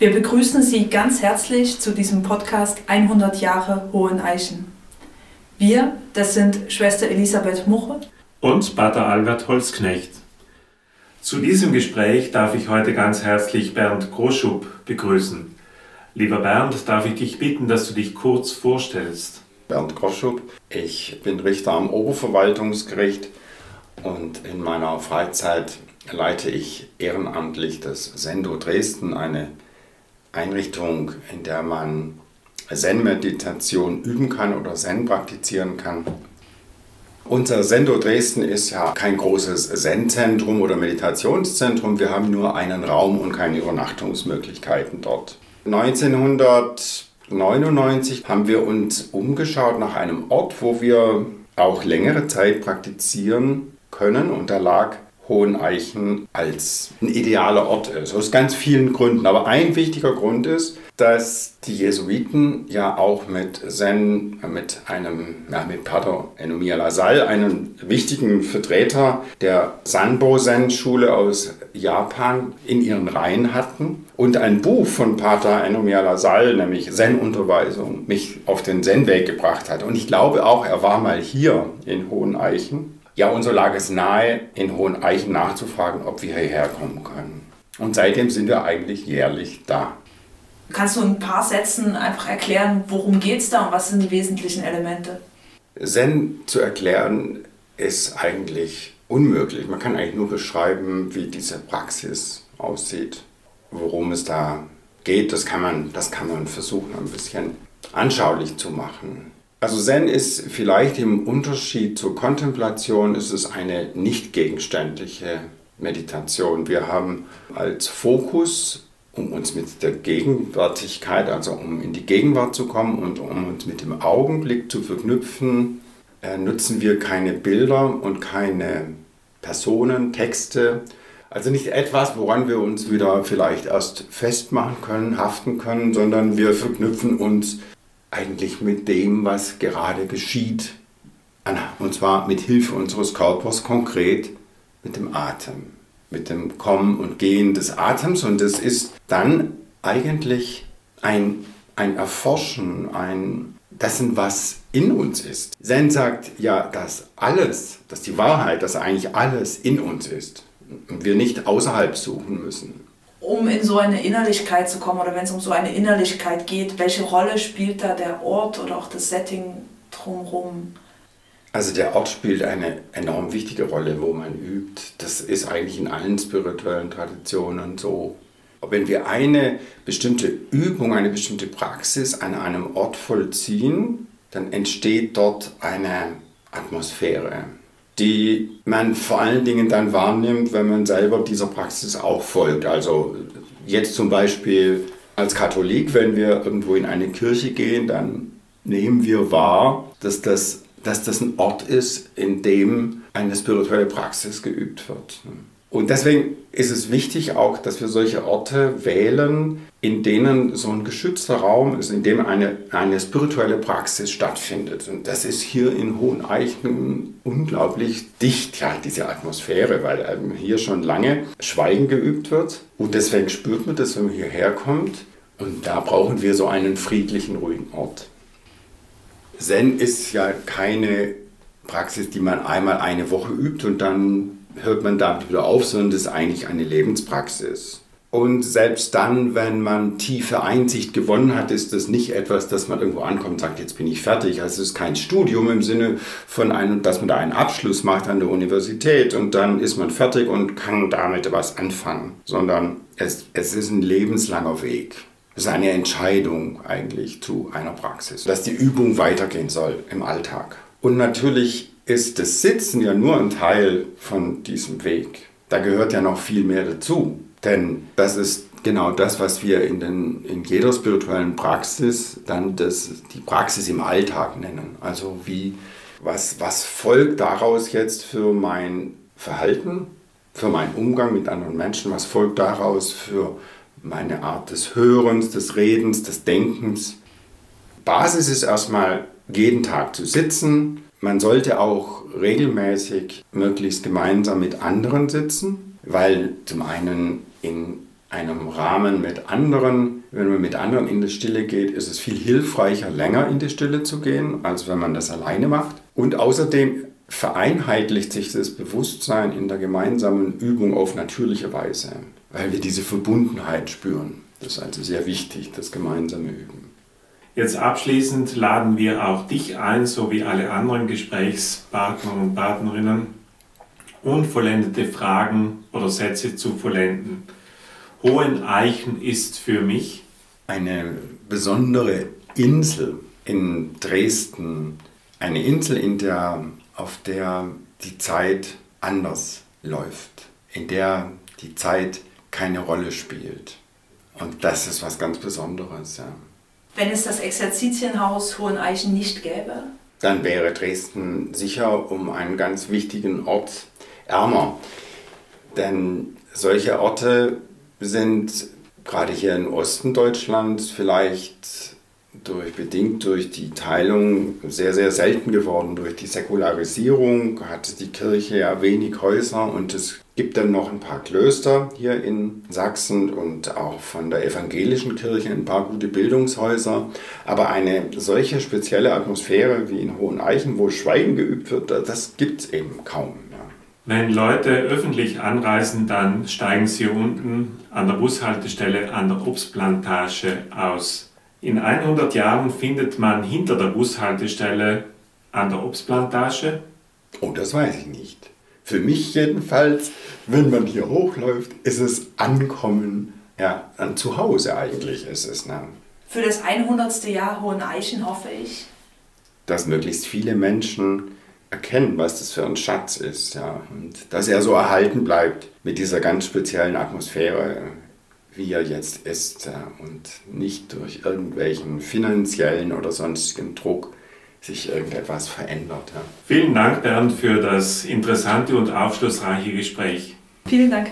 Wir begrüßen Sie ganz herzlich zu diesem Podcast 100 Jahre Hohen Eichen. Wir, das sind Schwester Elisabeth Muche und Pater Albert Holzknecht. Zu diesem Gespräch darf ich heute ganz herzlich Bernd Groschub begrüßen. Lieber Bernd, darf ich dich bitten, dass du dich kurz vorstellst? Bernd Groschub, ich bin Richter am Oberverwaltungsgericht und in meiner Freizeit leite ich ehrenamtlich das Sendo Dresden, eine Einrichtung, in der man Zen-Meditation üben kann oder Zen praktizieren kann. Unser Sendo Dresden ist ja kein großes Zen-Zentrum oder Meditationszentrum. Wir haben nur einen Raum und keine Übernachtungsmöglichkeiten dort. 1999 haben wir uns umgeschaut nach einem Ort, wo wir auch längere Zeit praktizieren können und da lag Hoheneichen als ein idealer Ort ist. Aus ganz vielen Gründen. Aber ein wichtiger Grund ist, dass die Jesuiten ja auch mit Zen, mit einem, ja, mit Pater Enomia Lasal, einem wichtigen Vertreter der Sanbo-Zen-Schule aus Japan, in ihren Reihen hatten. Und ein Buch von Pater Enomia Lasal, nämlich Zen-Unterweisung, mich auf den Zen-Weg gebracht hat. Und ich glaube auch, er war mal hier in Hoheneichen ja, und so lag es nahe, in Hohen Eichen nachzufragen, ob wir hierher kommen können. Und seitdem sind wir eigentlich jährlich da. Kannst du in ein paar Sätzen einfach erklären, worum geht es da und was sind die wesentlichen Elemente? Zen zu erklären ist eigentlich unmöglich. Man kann eigentlich nur beschreiben, wie diese Praxis aussieht, worum es da geht. Das kann man, das kann man versuchen, ein bisschen anschaulich zu machen. Also Zen ist vielleicht im Unterschied zur Kontemplation, ist es eine nicht gegenständliche Meditation. Wir haben als Fokus, um uns mit der Gegenwärtigkeit, also um in die Gegenwart zu kommen und um uns mit dem Augenblick zu verknüpfen, äh, nutzen wir keine Bilder und keine Personen, Texte. Also nicht etwas, woran wir uns wieder vielleicht erst festmachen können, haften können, sondern wir verknüpfen uns eigentlich mit dem, was gerade geschieht. Und zwar mit Hilfe unseres Körpers, konkret mit dem Atem, mit dem Kommen und Gehen des Atems. Und es ist dann eigentlich ein, ein Erforschen, ein dessen, was in uns ist. Zen sagt ja, dass alles, dass die Wahrheit, dass eigentlich alles in uns ist und wir nicht außerhalb suchen müssen um in so eine Innerlichkeit zu kommen oder wenn es um so eine Innerlichkeit geht, welche Rolle spielt da der Ort oder auch das Setting drumherum? Also der Ort spielt eine enorm wichtige Rolle, wo man übt. Das ist eigentlich in allen spirituellen Traditionen so. Wenn wir eine bestimmte Übung, eine bestimmte Praxis an einem Ort vollziehen, dann entsteht dort eine Atmosphäre die man vor allen Dingen dann wahrnimmt, wenn man selber dieser Praxis auch folgt. Also jetzt zum Beispiel als Katholik, wenn wir irgendwo in eine Kirche gehen, dann nehmen wir wahr, dass das, dass das ein Ort ist, in dem eine spirituelle Praxis geübt wird. Und deswegen ist es wichtig auch, dass wir solche Orte wählen, in denen so ein geschützter Raum ist, in dem eine, eine spirituelle Praxis stattfindet. Und das ist hier in Hoheneichen unglaublich dicht, ja, diese Atmosphäre, weil ähm, hier schon lange Schweigen geübt wird. Und deswegen spürt man das, wenn man hierher kommt. Und da brauchen wir so einen friedlichen, ruhigen Ort. Zen ist ja keine Praxis, die man einmal eine Woche übt und dann hört man damit wieder auf, sondern das ist eigentlich eine Lebenspraxis. Und selbst dann, wenn man tiefe Einsicht gewonnen hat, ist das nicht etwas, dass man irgendwo ankommt und sagt, jetzt bin ich fertig. Also es ist kein Studium im Sinne von einem, dass man da einen Abschluss macht an der Universität und dann ist man fertig und kann damit was anfangen, sondern es, es ist ein lebenslanger Weg. Es ist eine Entscheidung eigentlich zu einer Praxis, dass die Übung weitergehen soll im Alltag. Und natürlich ist das Sitzen ja nur ein Teil von diesem Weg. Da gehört ja noch viel mehr dazu. Denn das ist genau das, was wir in, den, in jeder spirituellen Praxis dann das, die Praxis im Alltag nennen. Also wie, was, was folgt daraus jetzt für mein Verhalten, für meinen Umgang mit anderen Menschen, was folgt daraus für meine Art des Hörens, des Redens, des Denkens. Basis ist erstmal jeden Tag zu sitzen, man sollte auch regelmäßig möglichst gemeinsam mit anderen sitzen, weil zum einen in einem Rahmen mit anderen. Wenn man mit anderen in die Stille geht, ist es viel hilfreicher, länger in die Stille zu gehen, als wenn man das alleine macht. Und außerdem vereinheitlicht sich das Bewusstsein in der gemeinsamen Übung auf natürliche Weise, weil wir diese Verbundenheit spüren. Das ist also sehr wichtig, das gemeinsame Üben. Jetzt abschließend laden wir auch dich ein, so wie alle anderen Gesprächspartner und Partnerinnen, unvollendete Fragen oder Sätze zu vollenden. Hohen Eichen ist für mich eine besondere Insel in Dresden, eine Insel, in der, auf der die Zeit anders läuft, in der die Zeit keine Rolle spielt. Und das ist was ganz Besonderes. Ja. Wenn es das Exerzitienhaus Hoheneichen nicht gäbe? Dann wäre Dresden sicher um einen ganz wichtigen Ort ärmer. Denn solche Orte sind gerade hier im Osten Deutschlands vielleicht durch, bedingt durch die Teilung sehr, sehr selten geworden. Durch die Säkularisierung hatte die Kirche ja wenig Häuser und es gibt dann noch ein paar Klöster hier in Sachsen und auch von der evangelischen Kirche ein paar gute Bildungshäuser. Aber eine solche spezielle Atmosphäre wie in Hoheneichen, wo Schweigen geübt wird, das gibt es eben kaum. Wenn Leute öffentlich anreisen, dann steigen sie unten an der Bushaltestelle an der Obstplantage aus. In 100 Jahren findet man hinter der Bushaltestelle an der Obstplantage? Oh, das weiß ich nicht. Für mich jedenfalls, wenn man hier hochläuft, ist es Ankommen, ja, an zu Hause eigentlich ist es. Ne? Für das 100. Jahr Hohen Eichen hoffe ich, dass möglichst viele Menschen erkennen, was das für ein Schatz ist. Ja. Und dass er so erhalten bleibt mit dieser ganz speziellen Atmosphäre, wie er jetzt ist. Ja. Und nicht durch irgendwelchen finanziellen oder sonstigen Druck sich irgendetwas verändert. Ja. Vielen Dank, Bernd, für das interessante und aufschlussreiche Gespräch. Vielen Dank.